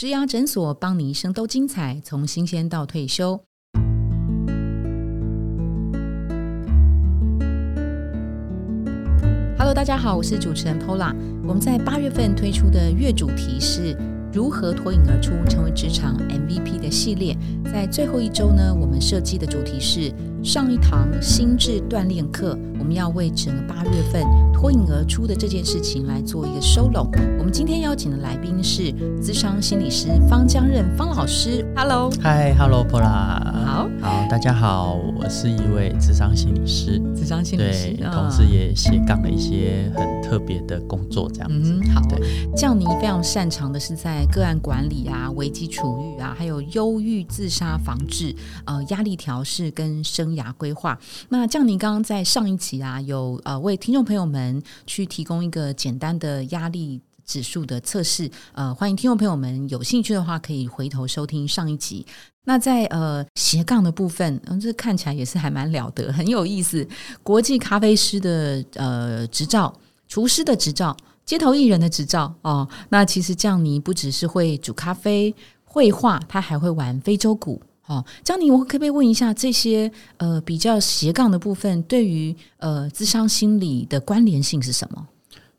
植牙诊所帮你一生都精彩，从新鲜到退休。Hello，大家好，我是主持人 Pola。我们在八月份推出的月主题是如何脱颖而出，成为职场 MVP 的系列。在最后一周呢，我们设计的主题是上一堂心智锻炼课。我们要为整个八月份脱颖而出的这件事情来做一个收拢。我们今天邀请的来宾是资商心理师方江任方老师。Hello，嗨，Hello，Pola，好，好，大家好，我是一位智商心理师，资商心理师，对，同时也斜杠了一些很特别的工作，这样子。嗯，好。对，降尼非常擅长的是在个案管理啊、危机处遇啊，还有忧郁自杀防治、呃压力调试跟生涯规划。那降尼刚刚在上一集啊，有呃为听众朋友们去提供一个简单的压力指数的测试。呃，欢迎听众朋友们有兴趣的话，可以回头收听上一集。那在呃斜杠的部分，嗯，这看起来也是还蛮了得，很有意思。国际咖啡师的呃执照，厨师的执照。街头艺人的执照哦，那其实江尼不只是会煮咖啡、绘画，他还会玩非洲鼓哦。江尼，我可不可以问一下，这些呃比较斜杠的部分，对于呃智商心理的关联性是什么？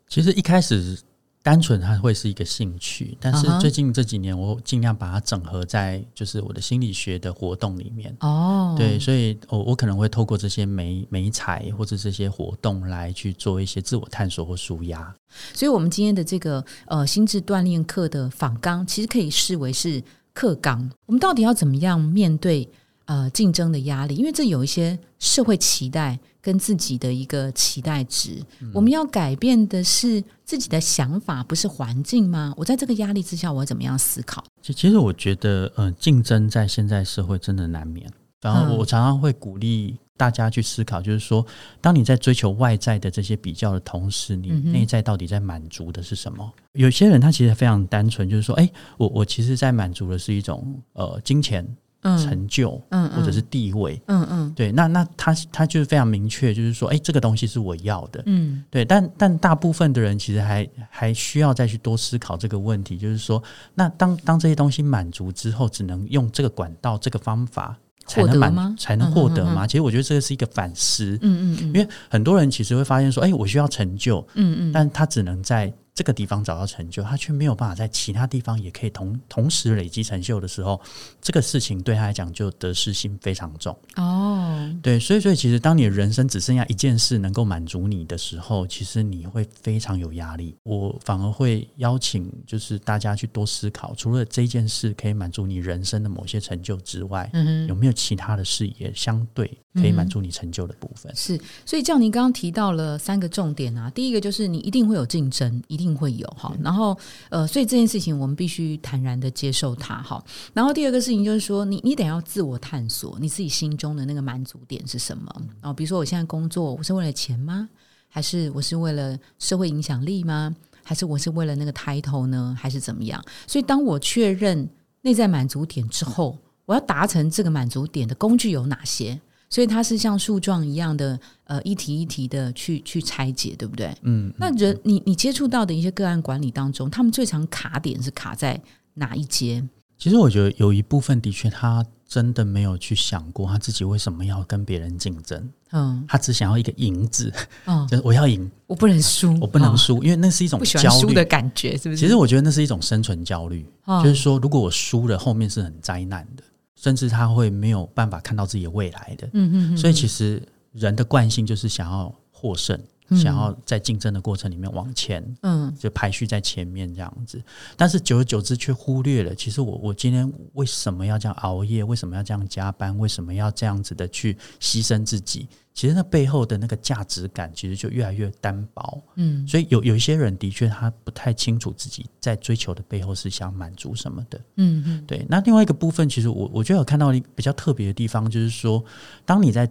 其实一开始单纯它会是一个兴趣，但是最近这几年我尽量把它整合在就是我的心理学的活动里面哦。对，所以我我可能会透过这些美美彩或者这些活动来去做一些自我探索或舒压。所以，我们今天的这个呃心智锻炼课的访纲，其实可以视为是课纲。我们到底要怎么样面对呃竞争的压力？因为这有一些社会期待跟自己的一个期待值，我们要改变的是自己的想法，不是环境吗？我在这个压力之下，我怎么样思考？其其实我觉得，呃，竞争在现在社会真的难免。然后我常常会鼓励大家去思考，就是说，当你在追求外在的这些比较的同时，你内在到底在满足的是什么？有些人他其实非常单纯，就是说，哎，我我其实在满足的是一种呃金钱、成就，嗯，或者是地位，嗯嗯，对，那那他他就是非常明确，就是说，哎，这个东西是我要的，嗯，对，但但大部分的人其实还还需要再去多思考这个问题，就是说，那当当这些东西满足之后，只能用这个管道、这个方法。才能满才能获得吗？其实我觉得这个是一个反思，嗯嗯嗯，因为很多人其实会发现说，哎，我需要成就，嗯嗯，但他只能在。这个地方找到成就，他却没有办法在其他地方也可以同同时累积成就的时候，这个事情对他来讲就得失心非常重。哦，对，所以所以其实当你的人生只剩下一件事能够满足你的时候，其实你会非常有压力。我反而会邀请就是大家去多思考，除了这件事可以满足你人生的某些成就之外，嗯有没有其他的事也相对可以满足你成就的部分？是，所以叫您刚刚提到了三个重点啊，第一个就是你一定会有竞争，一定。定会有哈，然后呃，所以这件事情我们必须坦然的接受它哈。然后第二个事情就是说，你你得要自我探索你自己心中的那个满足点是什么啊？比如说，我现在工作，我是为了钱吗？还是我是为了社会影响力吗？还是我是为了那个抬头呢？还是怎么样？所以，当我确认内在满足点之后，我要达成这个满足点的工具有哪些？所以它是像树状一样的，呃，一题一题的去去拆解，对不对？嗯。那人，你你接触到的一些个案管理当中，他们最常卡点是卡在哪一阶？其实我觉得有一部分的确，他真的没有去想过他自己为什么要跟别人竞争。嗯。他只想要一个赢字，嗯，就是我要赢，我不能输，我不能输，因为那是一种焦虑的感觉，是不是？其实我觉得那是一种生存焦虑，就是说，如果我输了，后面是很灾难的。甚至他会没有办法看到自己的未来的，嗯嗯，所以其实人的惯性就是想要获胜，想要在竞争的过程里面往前，嗯，就排序在前面这样子。但是久而久之却忽略了，其实我我今天为什么要这样熬夜？为什么要这样加班？为什么要这样子的去牺牲自己？其实那背后的那个价值感，其实就越来越单薄。嗯，所以有有一些人的确他不太清楚自己在追求的背后是想满足什么的。嗯嗯，对。那另外一个部分，其实我我觉得有看到比较特别的地方，就是说，当你在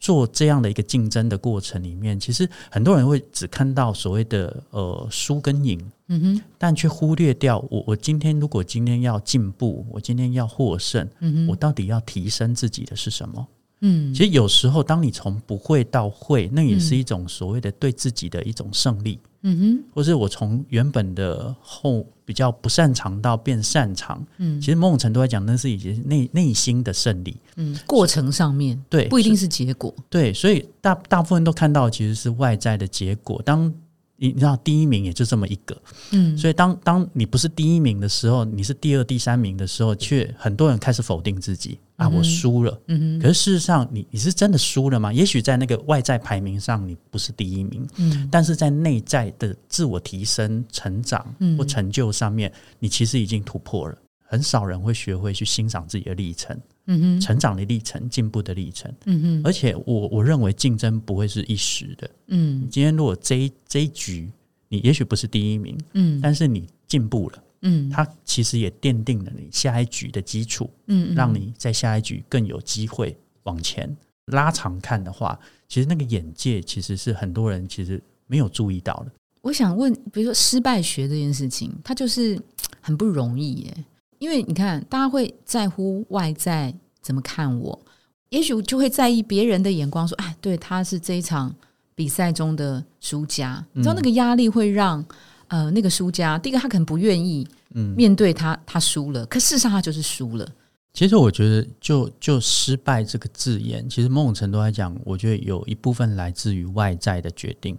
做这样的一个竞争的过程里面，其实很多人会只看到所谓的呃输跟赢，嗯哼，但却忽略掉我我今天如果今天要进步，我今天要获胜，嗯哼，我到底要提升自己的是什么？嗯，其实有时候当你从不会到会，那也是一种所谓的对自己的一种胜利。嗯哼，或是我从原本的后比较不擅长到变擅长。嗯，其实某种程度来讲，那是已经内内心的胜利。嗯，过程上面对，不一定是结果。对，所以大大部分都看到其实是外在的结果。当你你知道第一名也就这么一个，嗯，所以当当你不是第一名的时候，你是第二、第三名的时候，却很多人开始否定自己啊，我输了，嗯可是事实上，你你是真的输了吗？也许在那个外在排名上你不是第一名，嗯，但是在内在的自我提升、成长或成就上面，你其实已经突破了。很少人会学会去欣赏自己的历程，嗯哼，成长的历程、进步的历程，嗯哼。而且我我认为竞争不会是一时的，嗯。今天如果这一这一局你也许不是第一名，嗯，但是你进步了，嗯，它其实也奠定了你下一局的基础，嗯，让你在下一局更有机会往前拉长看的话，其实那个眼界其实是很多人其实没有注意到的。我想问，比如说失败学这件事情，它就是很不容易耶。因为你看，大家会在乎外在怎么看我，也许就会在意别人的眼光，说：“哎，对，他是这一场比赛中的输家。”你知道那个压力会让呃那个输家，第一个他可能不愿意面对他，他输了，可事实上他就是输了。其实我觉得，就就失败这个字眼，其实某种程度来讲，我觉得有一部分来自于外在的决定。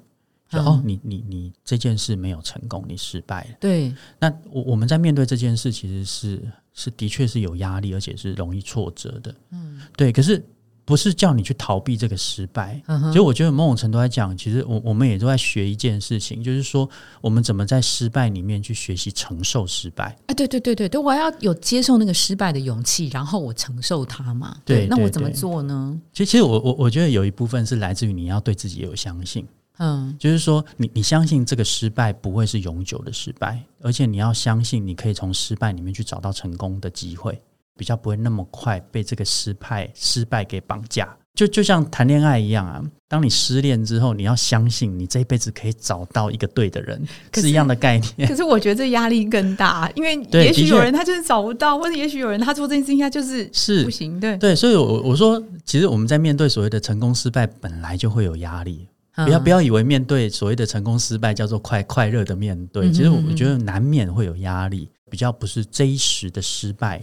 哦，你你你这件事没有成功，你失败了。对，那我我们在面对这件事，其实是是的确是有压力，而且是容易挫折的。嗯，对。可是不是叫你去逃避这个失败。其实我觉得某种程度来讲，其实我我们也都在学一件事情，就是说我们怎么在失败里面去学习承受失败。哎，对对对对对，我要有接受那个失败的勇气，然后我承受它嘛。对，那我怎么做呢？其实，其实我我我觉得有一部分是来自于你要对自己有相信。嗯，就是说，你你相信这个失败不会是永久的失败，而且你要相信你可以从失败里面去找到成功的机会，比较不会那么快被这个失败失败给绑架。就就像谈恋爱一样啊，当你失恋之后，你要相信你这一辈子可以找到一个对的人，是一样的概念。可是我觉得这压力更大，因为 也许有人他就是找不到，或者也许有人他做这件事情他就是是不行。对对，所以，我我说，其实我们在面对所谓的成功失败，本来就会有压力。不要不要以为面对所谓的成功失败叫做快快乐的面对，其实我觉得难免会有压力，比较不是这一时的失败，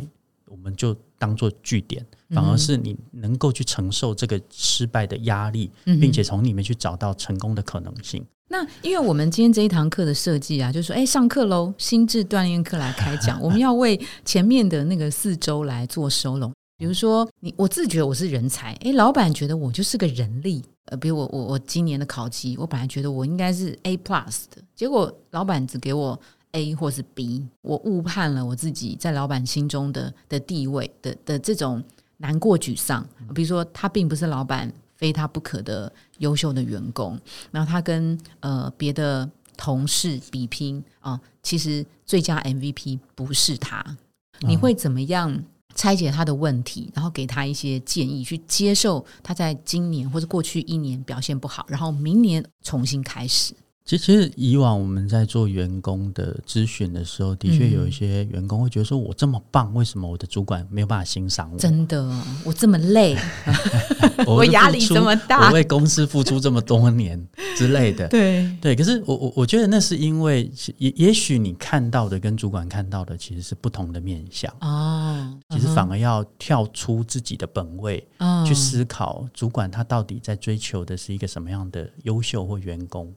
我们就当做据点，反而是你能够去承受这个失败的压力，并且从里面去找到成功的可能性。那因为我们今天这一堂课的设计啊，就是说，哎，上课喽，心智锻炼课来开讲，我们要为前面的那个四周来做收拢。比如说，你我自觉我是人才，哎，老板觉得我就是个人力。呃，比如我我我今年的考级，我本来觉得我应该是 A plus 的，结果老板只给我 A 或是 B，我误判了我自己在老板心中的的地位的的这种难过沮丧。比如说，他并不是老板非他不可的优秀的员工，然后他跟呃别的同事比拼啊，其实最佳 MVP 不是他，你会怎么样？拆解他的问题，然后给他一些建议，去接受他在今年或者过去一年表现不好，然后明年重新开始。其实，其实以往我们在做员工的咨询的时候，的确有一些员工会觉得说：“我这么棒，为什么我的主管没有办法欣赏我？”真的，我这么累 我压力这么大，我为公司付出这么多年之类的。对对，可是我我我觉得那是因为，也也许你看到的跟主管看到的其实是不同的面相哦。其实反而要跳出自己的本位，去思考主管他到底在追求的是一个什么样的优秀或员工。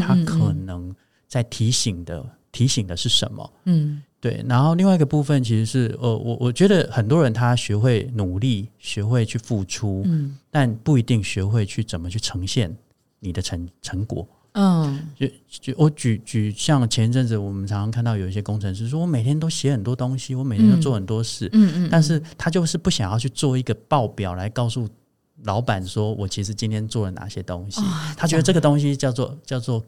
他可能在提醒的提醒的是什么？嗯，对。然后另外一个部分其实是，呃，我我觉得很多人他学会努力，学会去付出，嗯，但不一定学会去怎么去呈现你的成成果。嗯，就就我举举像前一阵子我们常常看到有一些工程师说，我每天都写很多东西，我每天都做很多事，嗯嗯，但是他就是不想要去做一个报表来告诉。老板说：“我其实今天做了哪些东西？他觉得这个东西叫做叫做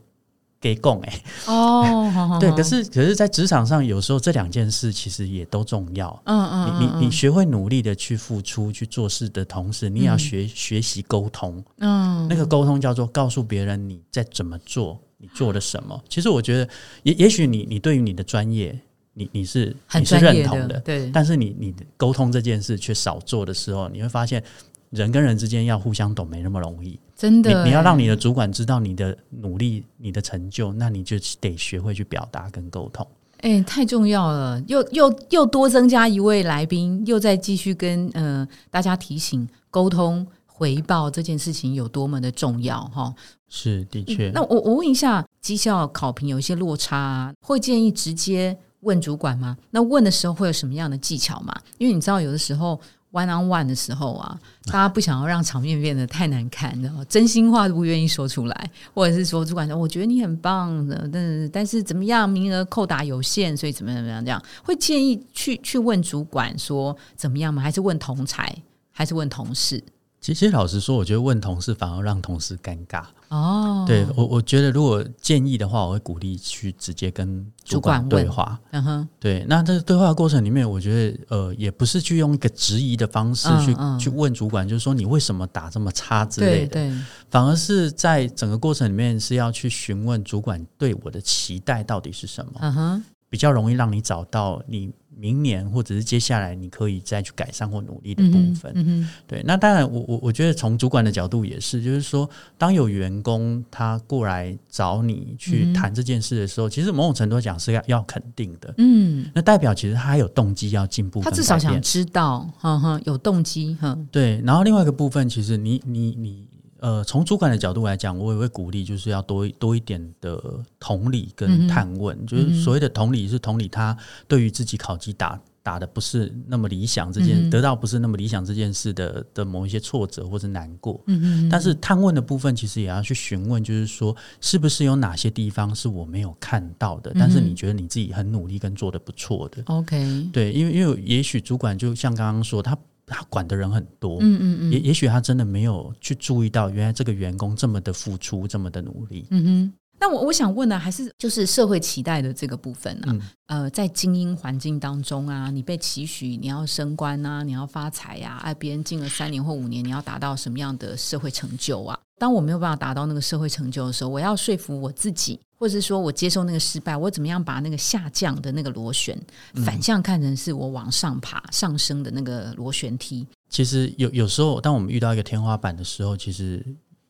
给供哎哦，对。可是可是在职场上，有时候这两件事其实也都重要。嗯嗯，你你你学会努力的去付出去做事的同时，你也要学学习沟通。嗯，那个沟通叫做告诉别人你在怎么做，你做了什么。其实我觉得，也也许你你对于你的专业，你你是你是认同的，对。但是你你沟通这件事却少做的时候，你会发现。人跟人之间要互相懂没那么容易。真的，你要让你的主管知道你的努力、你的成就，那你就得学会去表达跟沟通。哎，太重要了！又又又多增加一位来宾，又再继续跟呃大家提醒沟通回报这件事情有多么的重要哈。是的确。那我我问一下，绩效考评有一些落差，会建议直接问主管吗？那问的时候会有什么样的技巧吗？因为你知道，有的时候。One on one 的时候啊，大家不想要让场面变得太难看，然后真心话都不愿意说出来，或者是说主管说我觉得你很棒的，但是但是怎么样，名额扣打有限，所以怎么怎么样这样，会建议去去问主管说怎么样吗？还是问同才，还是问同事？其实老实说，我觉得问同事反而让同事尴尬。哦，对我我觉得如果建议的话，我会鼓励去直接跟主管对话。嗯哼，对，那这个对话过程里面，我觉得呃，也不是去用一个质疑的方式去去问主管，就是说你为什么打这么差之类的。对，反而是在整个过程里面是要去询问主管对我的期待到底是什么。嗯哼，比较容易让你找到你。明年或者是接下来，你可以再去改善或努力的部分。对，那当然，我我我觉得从主管的角度也是，就是说，当有员工他过来找你去谈这件事的时候，其实某种程度讲是要要肯定的。嗯，那代表其实他还有动机要进步，他至少想知道，哈哈，有动机哈。对，然后另外一个部分，其实你你你。呃，从主管的角度来讲，我也会鼓励，就是要多多一点的同理跟探问。就是所谓的同理，是同理他对于自己考级打打的不是那么理想这件，得到不是那么理想这件事的的某一些挫折或者难过。嗯嗯。但是探问的部分，其实也要去询问，就是说，是不是有哪些地方是我没有看到的？但是你觉得你自己很努力跟做的不错的？OK。对，因为因为也许主管就像刚刚说他。他管的人很多，嗯嗯嗯，也也许他真的没有去注意到，原来这个员工这么的付出，这么的努力，嗯哼。那我我想问的，还是就是社会期待的这个部分呢？呃，在精英环境当中啊，你被期许你要升官啊，你要发财呀，哎，别人进了三年或五年，你要达到什么样的社会成就啊？当我没有办法达到那个社会成就的时候，我要说服我自己，或者是说我接受那个失败，我怎么样把那个下降的那个螺旋反向看成是我往上爬上升的那个螺旋梯？其实有有时候，当我们遇到一个天花板的时候，其实。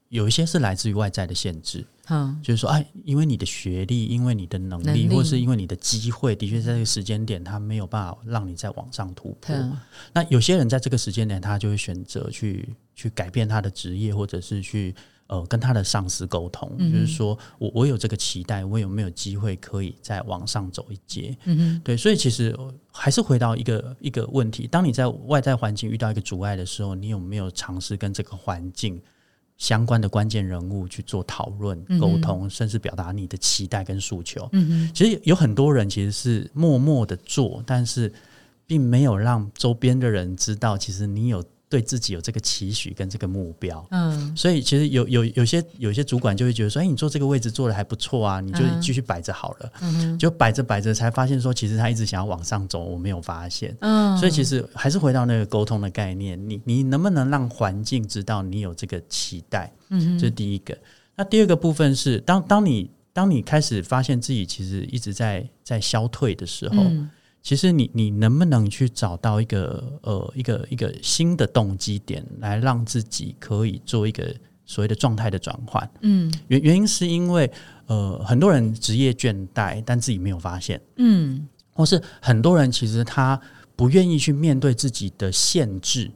有一些是来自于外在的限制，嗯，就是说，哎，因为你的学历，因为你的能力，或是因为你的机会，的确在这个时间点，他没有办法让你在往上突破。那有些人在这个时间点，他就会选择去去改变他的职业，或者是去呃跟他的上司沟通，就是说我我有这个期待，我有没有机会可以再往上走一阶？嗯哼，对，所以其实还是回到一个一个问题：当你在外在环境遇到一个阻碍的时候，你有没有尝试跟这个环境？相关的关键人物去做讨论、沟通，甚至表达你的期待跟诉求。嗯其实有很多人其实是默默的做，但是并没有让周边的人知道，其实你有。对自己有这个期许跟这个目标，嗯，所以其实有有有些有些主管就会觉得说，哎，你做这个位置做的还不错啊，你就继续摆着好了，嗯，就摆着摆着才发现说，其实他一直想要往上走，我没有发现，嗯，所以其实还是回到那个沟通的概念，你你能不能让环境知道你有这个期待，嗯，这是第一个。那第二个部分是，当当你当你开始发现自己其实一直在在消退的时候。其实你你能不能去找到一个呃一个一个新的动机点，来让自己可以做一个所谓的状态的转换？嗯，原原因是因为呃很多人职业倦怠，但自己没有发现，嗯，或是很多人其实他不愿意去面对自己的限制，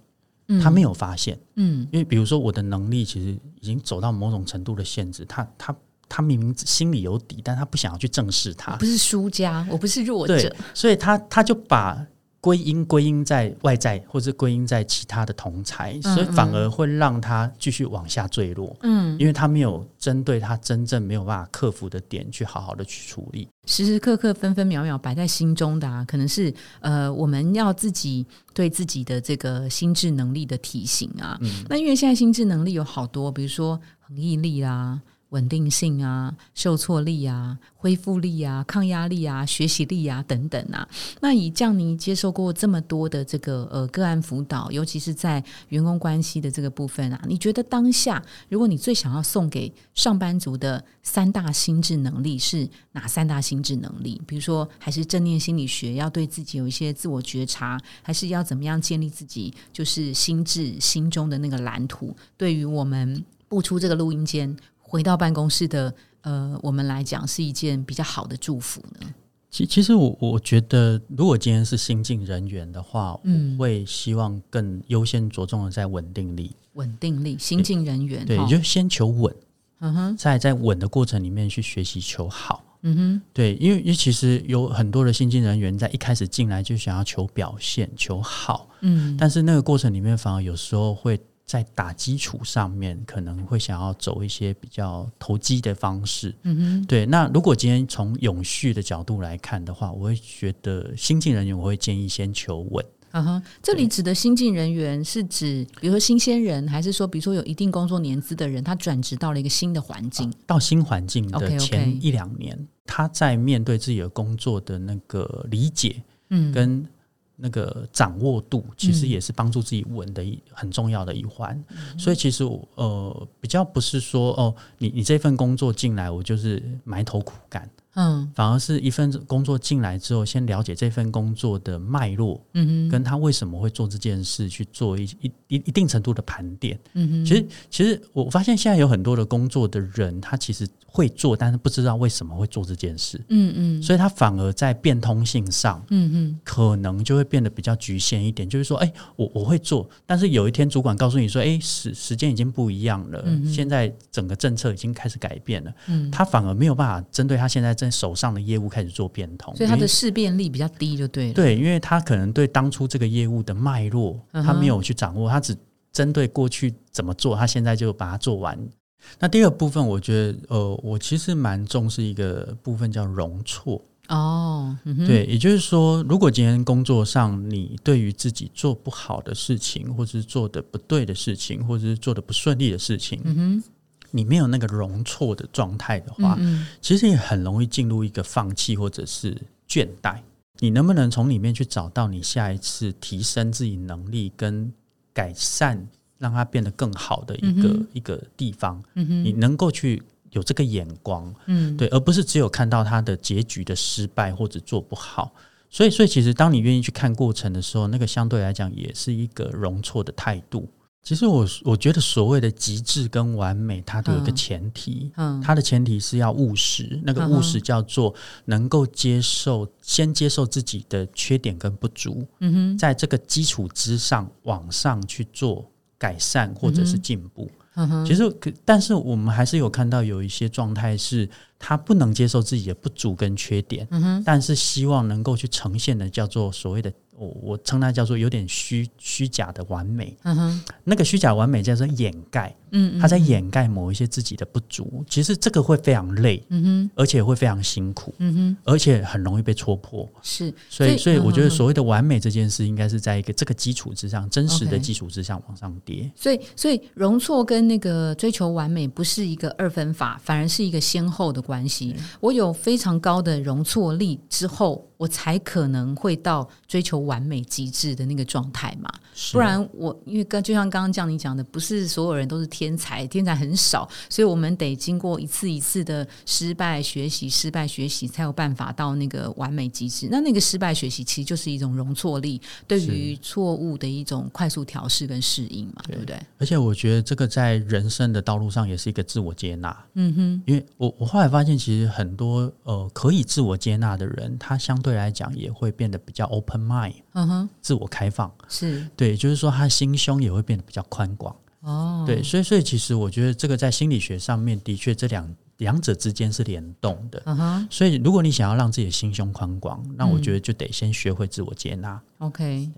他没有发现，嗯，因为比如说我的能力其实已经走到某种程度的限制，他他。他明明心里有底，但他不想要去正视他。不是输家，我不是弱者，所以他他就把归因归因在外在，或者归因在其他的同才，所以反而会让他继续往下坠落。嗯，因为他没有针对他真正没有办法克服的点去好好的去处理。时时刻刻、分分秒秒摆在心中的，啊，可能是呃，我们要自己对自己的这个心智能力的提醒啊。那因为现在心智能力有好多，比如说恒毅力啦。稳定性啊、受挫力啊、恢复力啊、抗压力啊、学习力啊等等啊。那以降尼接受过这么多的这个呃个案辅导，尤其是在员工关系的这个部分啊，你觉得当下如果你最想要送给上班族的三大心智能力是哪三大心智能力？比如说，还是正念心理学，要对自己有一些自我觉察，还是要怎么样建立自己就是心智心中的那个蓝图？对于我们步出这个录音间。回到办公室的呃，我们来讲是一件比较好的祝福呢。其其实我我觉得，如果今天是新进人员的话，嗯，会希望更优先着重的在稳定力。稳定力，新进人员对，就先求稳，嗯哼，在在稳的过程里面去学习求好，嗯哼，对，因为因为其实有很多的新进人员在一开始进来就想要求表现求好，嗯，但是那个过程里面反而有时候会。在打基础上面，可能会想要走一些比较投机的方式。嗯哼，对。那如果今天从永续的角度来看的话，我会觉得新进人员，我会建议先求稳。嗯哼，这里指的新进人员是指，比如说新鲜人，还是说，比如说有一定工作年资的人，他转职到了一个新的环境，到新环境的前一两年，他在面对自己的工作的那个理解，嗯，跟。那个掌握度其实也是帮助自己稳的一很重要的一环，所以其实呃比较不是说哦，你你这份工作进来，我就是埋头苦干。嗯，反而是一份工作进来之后，先了解这份工作的脉络，嗯哼，跟他为什么会做这件事，去做一一一一定程度的盘点，嗯哼。其实，其实我发现现在有很多的工作的人，他其实会做，但是不知道为什么会做这件事，嗯嗯。所以他反而在变通性上，嗯哼，可能就会变得比较局限一点。就是说，哎，我我会做，但是有一天主管告诉你说，哎，时时间已经不一样了，现在整个政策已经开始改变了，嗯，他反而没有办法针对他现在。在手上的业务开始做变通，所以它的事变力比较低，就对。对，因为他可能对当初这个业务的脉络，他没有去掌握，他只针对过去怎么做，他现在就把它做完。那第二部分，我觉得，呃，我其实蛮重视一个部分叫容错。哦，对，也就是说，如果今天工作上你对于自己做不好的事情，或者是做的不对的事情，或者是做的不顺利的事情，嗯哼。你没有那个容错的状态的话，其实也很容易进入一个放弃或者是倦怠。你能不能从里面去找到你下一次提升自己能力跟改善，让它变得更好的一个一个地方？你能够去有这个眼光，嗯，对，而不是只有看到它的结局的失败或者做不好。所以，所以其实当你愿意去看过程的时候，那个相对来讲也是一个容错的态度。其实我我觉得所谓的极致跟完美，它都有一个前提，嗯，它的前提是要务实。那个务实叫做能够接受，先接受自己的缺点跟不足，嗯哼，在这个基础之上往上去做改善或者是进步。嗯哼，其实，但是我们还是有看到有一些状态是，他不能接受自己的不足跟缺点，嗯哼，但是希望能够去呈现的叫做所谓的。我我称它叫做有点虚虚假的完美，嗯哼，那个虚假完美叫做掩盖，嗯，他在掩盖某一些自己的不足，其实这个会非常累，嗯哼，而且会非常辛苦，嗯哼，而且很容易被戳破，是，所以所以我觉得所谓的完美这件事，应该是在一个这个基础之上，真实的基础之上往上叠，所以所以容错跟那个追求完美不是一个二分法，反而是一个先后的关系。我有非常高的容错力之后。我才可能会到追求完美极致的那个状态嘛，不然我因为跟就像刚刚像你讲的，不是所有人都是天才，天才很少，所以我们得经过一次一次的失败学习，失败学习才有办法到那个完美极致。那那个失败学习其实就是一种容错力，对于错误的一种快速调试跟适应嘛，对不对？而且我觉得这个在人生的道路上也是一个自我接纳。嗯哼，因为我我后来发现，其实很多呃可以自我接纳的人，他相对。来讲也会变得比较 open mind，嗯哼，自我开放是对，就是说他心胸也会变得比较宽广哦。对，所以所以其实我觉得这个在心理学上面的确这两两者之间是联动的。嗯哼，所以如果你想要让自己的心胸宽广，那我觉得就得先学会自我接纳。OK，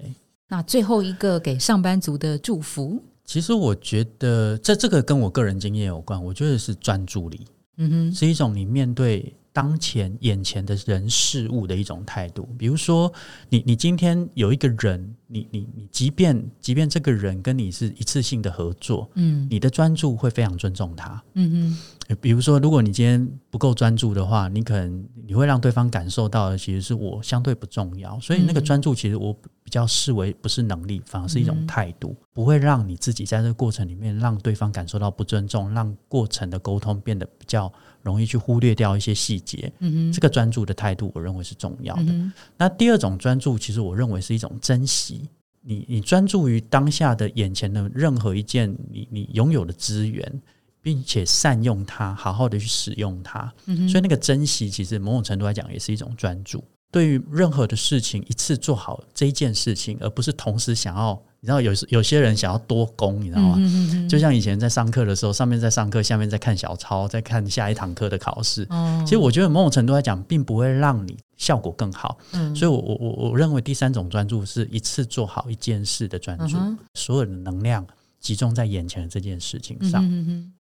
那最后一个给上班族的祝福，其实我觉得这这个跟我个人经验有关，我觉得是专注力。嗯哼，是一种你面对。当前眼前的人事物的一种态度。比如说，你你今天有一个人，你你你，即便即便这个人跟你是一次性的合作，嗯，你的专注会非常尊重他，嗯哼。比如说，如果你今天不够专注的话，你可能你会让对方感受到的其实是我相对不重要，所以那个专注其实我比较视为不是能力，反而是一种态度，不会让你自己在这个过程里面让对方感受到不尊重，让过程的沟通变得比较容易去忽略掉一些细节。这个专注的态度，我认为是重要的。那第二种专注，其实我认为是一种珍惜。你你专注于当下的眼前的任何一件你你拥有的资源。并且善用它，好好的去使用它，所以那个珍惜，其实某种程度来讲，也是一种专注。对于任何的事情，一次做好这一件事情，而不是同时想要，你知道，有有些人想要多攻，你知道吗？就像以前在上课的时候，上面在上课，下面在看小抄，在看下一堂课的考试。其实我觉得某种程度来讲，并不会让你效果更好。所以，我我我我认为第三种专注是一次做好一件事的专注，所有的能量。集中在眼前的这件事情上。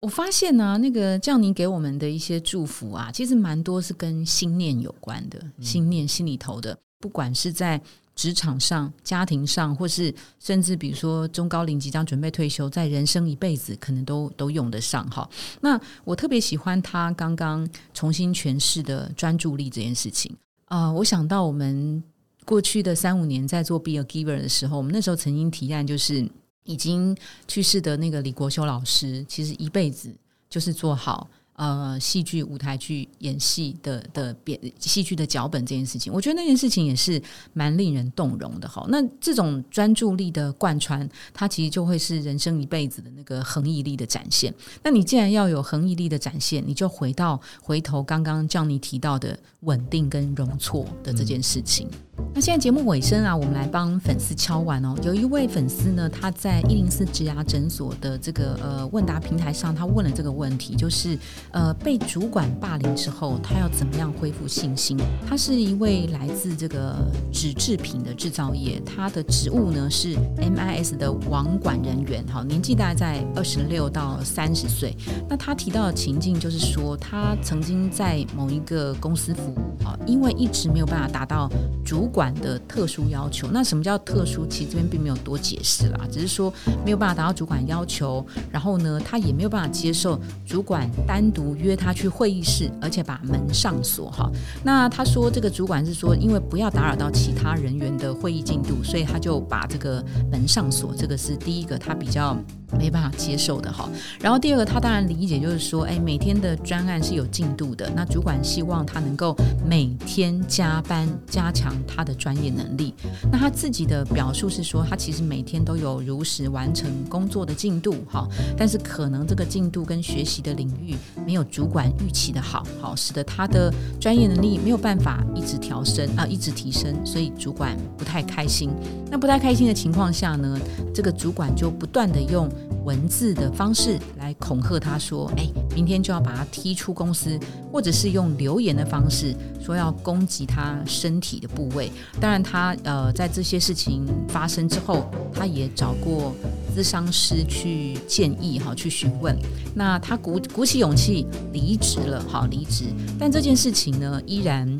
我发现呢，那个降您给我们的一些祝福啊，其实蛮多是跟心念有关的，心念心里头的。不管是在职场上、家庭上，或是甚至比如说中高龄即将准备退休，在人生一辈子可能都都用得上哈。那我特别喜欢他刚刚重新诠释的专注力这件事情啊。我想到我们过去的三五年在做 Be a Giver 的时候，我们那时候曾经提案就是。已经去世的那个李国修老师，其实一辈子就是做好。呃，戏剧、舞台剧、演戏的的编戏剧的脚本这件事情，我觉得那件事情也是蛮令人动容的哈。那这种专注力的贯穿，它其实就会是人生一辈子的那个恒毅力的展现。那你既然要有恒毅力的展现，你就回到回头刚刚叫你提到的稳定跟容错的这件事情。那现在节目尾声啊，我们来帮粉丝敲完哦。有一位粉丝呢，他在一零四植牙诊所的这个呃问答平台上，他问了这个问题，就是。呃，被主管霸凌之后，他要怎么样恢复信心？他是一位来自这个纸制品的制造业，他的职务呢是 MIS 的网管人员，好，年纪大概在二十六到三十岁。那他提到的情境就是说，他曾经在某一个公司服务，啊，因为一直没有办法达到主管的特殊要求。那什么叫特殊？其实这边并没有多解释啦，只是说没有办法达到主管要求，然后呢，他也没有办法接受主管单独。约他去会议室，而且把门上锁哈。那他说这个主管是说，因为不要打扰到其他人员的会议进度，所以他就把这个门上锁。这个是第一个，他比较没办法接受的哈。然后第二个，他当然理解就是说，哎，每天的专案是有进度的，那主管希望他能够每天加班，加强他的专业能力。那他自己的表述是说，他其实每天都有如实完成工作的进度哈，但是可能这个进度跟学习的领域。没有主管预期的好，好使得他的专业能力没有办法一直调升啊，一直提升，所以主管不太开心。那不太开心的情况下呢，这个主管就不断的用文字的方式来恐吓他说：“哎，明天就要把他踢出公司，或者是用留言的方式说要攻击他身体的部位。”当然，他呃在这些事情发生之后，他也找过。咨商师去建议哈，去询问，那他鼓鼓起勇气离职了，好离职，但这件事情呢，依然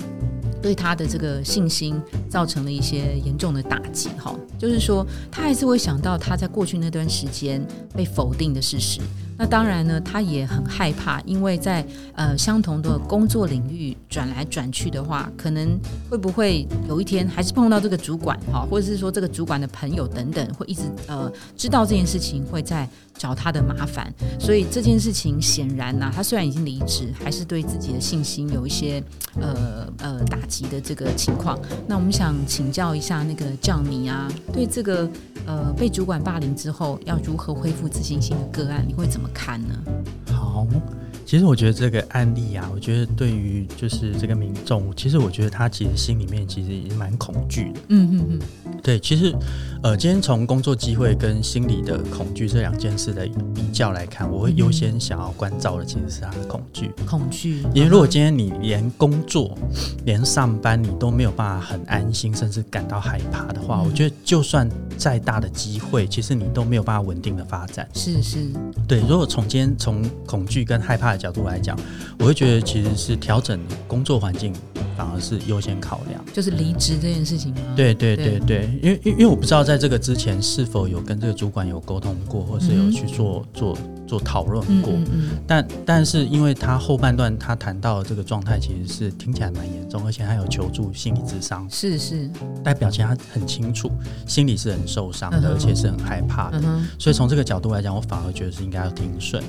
对他的这个信心造成了一些严重的打击哈，就是说他还是会想到他在过去那段时间被否定的事实。那当然呢，他也很害怕，因为在呃相同的工作领域转来转去的话，可能会不会有一天还是碰到这个主管哈，或者是说这个主管的朋友等等，会一直呃知道这件事情会在找他的麻烦。所以这件事情显然呢，他虽然已经离职，还是对自己的信心有一些呃呃打击的这个情况。那我们想请教一下那个叫你啊，对这个呃被主管霸凌之后要如何恢复自信心的个案，你会怎么？看呢？好，其实我觉得这个案例啊，我觉得对于就是这个民众，其实我觉得他其实心里面其实也蛮恐惧的。嗯嗯嗯，对，其实呃，今天从工作机会跟心理的恐惧这两件事的比较来看，我会优先想要关照的其实是他的恐惧。恐惧，因为如果今天你连工作、连上班你都没有办法很安心，甚至感到害怕的话，我觉得就算再大的机会，其实你都没有办法稳定的发展。是是，对。如果从今天从恐惧跟害怕的角度来讲，我会觉得其实是调整工作环境。反而是优先考量，就是离职这件事情吗？对对对对，因为因为我不知道在这个之前是否有跟这个主管有沟通过，或是有去做做做讨论过。但但是因为他后半段他谈到这个状态，其实是听起来蛮严重，而且还有求助心理智商，是是，代表其实他很清楚，心里是很受伤的，而且是很害怕的。所以从这个角度来讲，我反而觉得是应该要停顺。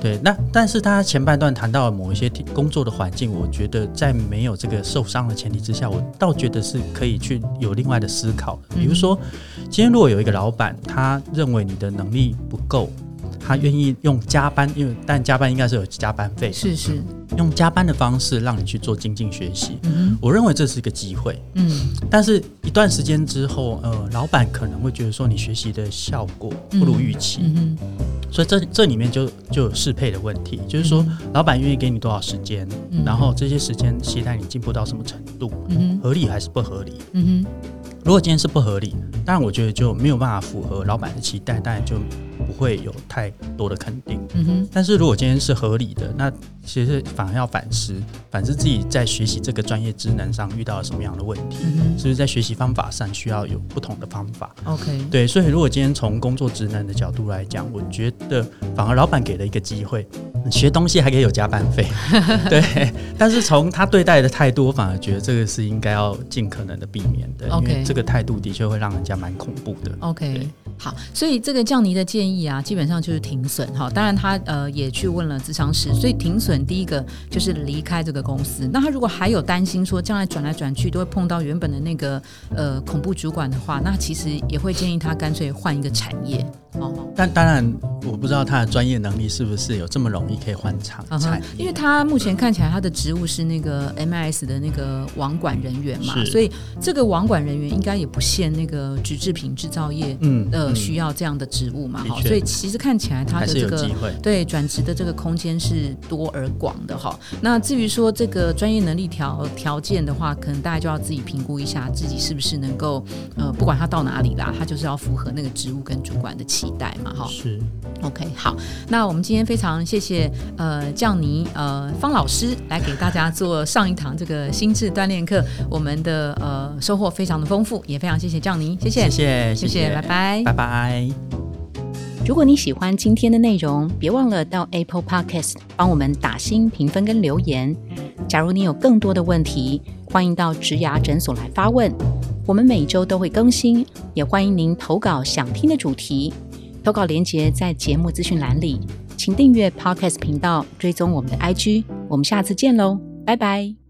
对，那但是他前半段谈到某一些工作的环境，我觉得在没有这个。受伤的前提之下，我倒觉得是可以去有另外的思考的。比如说，今天如果有一个老板，他认为你的能力不够，他愿意用加班，因为但加班应该是有加班费，是是，用加班的方式让你去做精进学习。嗯，我认为这是一个机会。嗯，但是一段时间之后，呃，老板可能会觉得说你学习的效果不如预期。嗯。所以这这里面就就有适配的问题，就是说老板愿意给你多少时间，然后这些时间期待你进步到什么程度，合理还是不合理？嗯哼，如果今天是不合理，当然我觉得就没有办法符合老板的期待，当然就。不会有太多的肯定，嗯哼。但是如果今天是合理的，那其实反而要反思，反思自己在学习这个专业职能上遇到了什么样的问题，是不是在学习方法上需要有不同的方法？OK，对。所以如果今天从工作职能的角度来讲，我觉得反而老板给了一个机会，学东西还可以有加班费，对。但是从他对待的态度，我反而觉得这个是应该要尽可能的避免的，因为这个态度的确会让人家蛮恐怖的。OK。好，所以这个降尼的建议啊，基本上就是停损哈。当然他呃也去问了咨商师，所以停损第一个就是离开这个公司。那他如果还有担心说将来转来转去都会碰到原本的那个呃恐怖主管的话，那其实也会建议他干脆换一个产业。哦，但当然我不知道他的专业能力是不是有这么容易可以换厂产因为他目前看起来他的职务是那个 MIS 的那个网管人员嘛，所以这个网管人员应该也不限那个纸制品制造业，嗯呃。需要这样的职务嘛？哈，所以其实看起来他的这个对转职的这个空间是多而广的哈。那至于说这个专业能力条条件的话，可能大家就要自己评估一下自己是不是能够呃，不管他到哪里啦，他就是要符合那个职务跟主管的期待嘛，哈。是 OK 好，那我们今天非常谢谢谢呃降尼呃方老师来给大家做上一堂这个心智锻炼课，我们的呃收获非常的丰富，也非常谢谢降尼，谢谢谢谢谢谢，拜拜拜拜。如果你喜欢今天的内容，别忘了到 Apple Podcast 帮我们打新评分跟留言。假如你有更多的问题，欢迎到植牙诊所来发问，我们每周都会更新。也欢迎您投稿想听的主题，投稿链接在节目资讯栏里。请订阅 Podcast 频道，追踪我们的 IG。我们下次见喽，拜拜。